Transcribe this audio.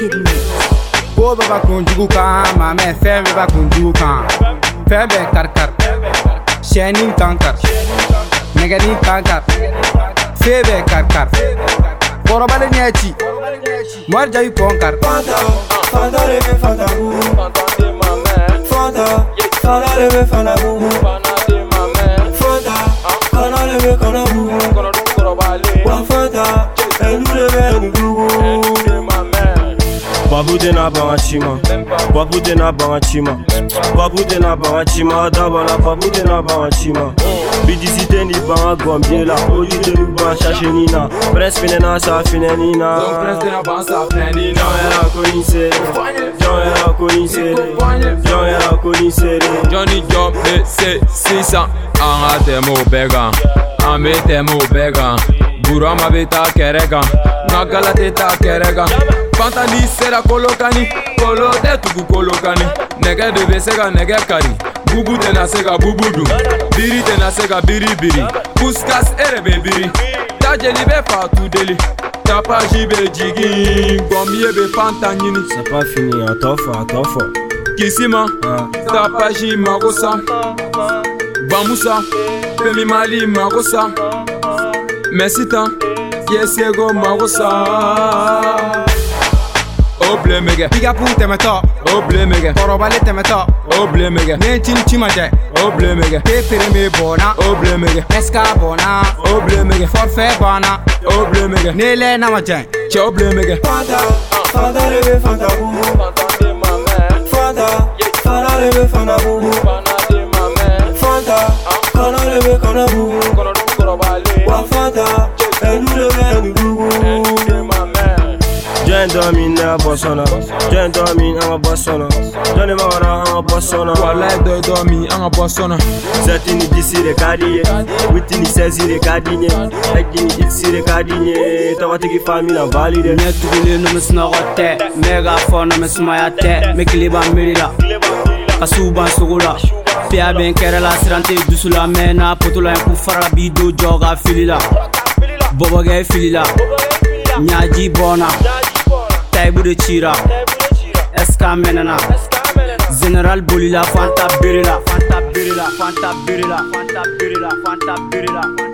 kidding me? baba kunjuka, kan maa mɛ fɛn bɛɛ karkar, kunjugu kan fɛn bɛɛ karikari karkar, kankari nɛgɛni kankari se fanta, fanta kɔrɔbali ɲɛ ci mɔri jabi kɔnkari. fanta fanta de bɛ fanta bugu fanta fanta de fanta, fanta bugu. babude na bangacima babude na bangacima babude na bangacima dabala babude na bangacima bidisiteni banga gɔmbiela olideni ban sasenina pres finɛna sa finɛnina jɔnyɛra konisere jɔnyɛra konisere jɔnyɛra konisere jɔni jɔn be se sisan an ka tɛmɛ o bɛɛ kan an be tɛmɛ o bɛɛ kan burama be taa kɛrɛ kan nka gala tɛ taa kɛrɛ kan fantani sera kolokani kolo tɛ tugu kolokani nɛgɛ de bɛ se ka nɛgɛ kari bubu tɛna se ka bubu dun biri tɛna se ka biri biri puskas e de bɛ biri tajeli bɛ fatu deli tapaji bɛ jigin gɔmiye bɛ fanta ɲini sapa fini a tɔ fɔ a tɔ fɔ kisi ma ah. tapaji mago sa bamusa femimali mago sa mɛ sitan yesego mago sa oblemege pigapu tɛmɛtɔ oblemege kɔrɔbali tɛmɛtɔ oblemege ne cinci ma jɛ oblemege pepere mi bona. oblemege ɛska bona. oblemege forfe bona. oblemege ne lɛ na ma jɛ cɛ oblemege fanta fanta de fanta bubu fanta fanta de fanta bubu fanta kana de fanta kana Jen domine, bossona. Jen domine, I'm a bossona. Johnny Mara, I'm a bossona. Walai de domi, I'm a bossona. Setini disi de kadinye. Witini sezi de kadinye. Ekini disi de kadinye. Tawatiki famila valide. Nye tugili numisna rote. Mega fona mismaya te. Mekiliba mirila. Kasuban sugula. Piya bɛn kɛrɛla siran tɛ dusu la mɛ n'a poto la ku farala b'i do jɔ ka fili la bɔbɔkɛ fili la ɲaji bɔnna bude cira eska menana general bolila fanta birila fanta birila fanta birila fanta birila fanta birila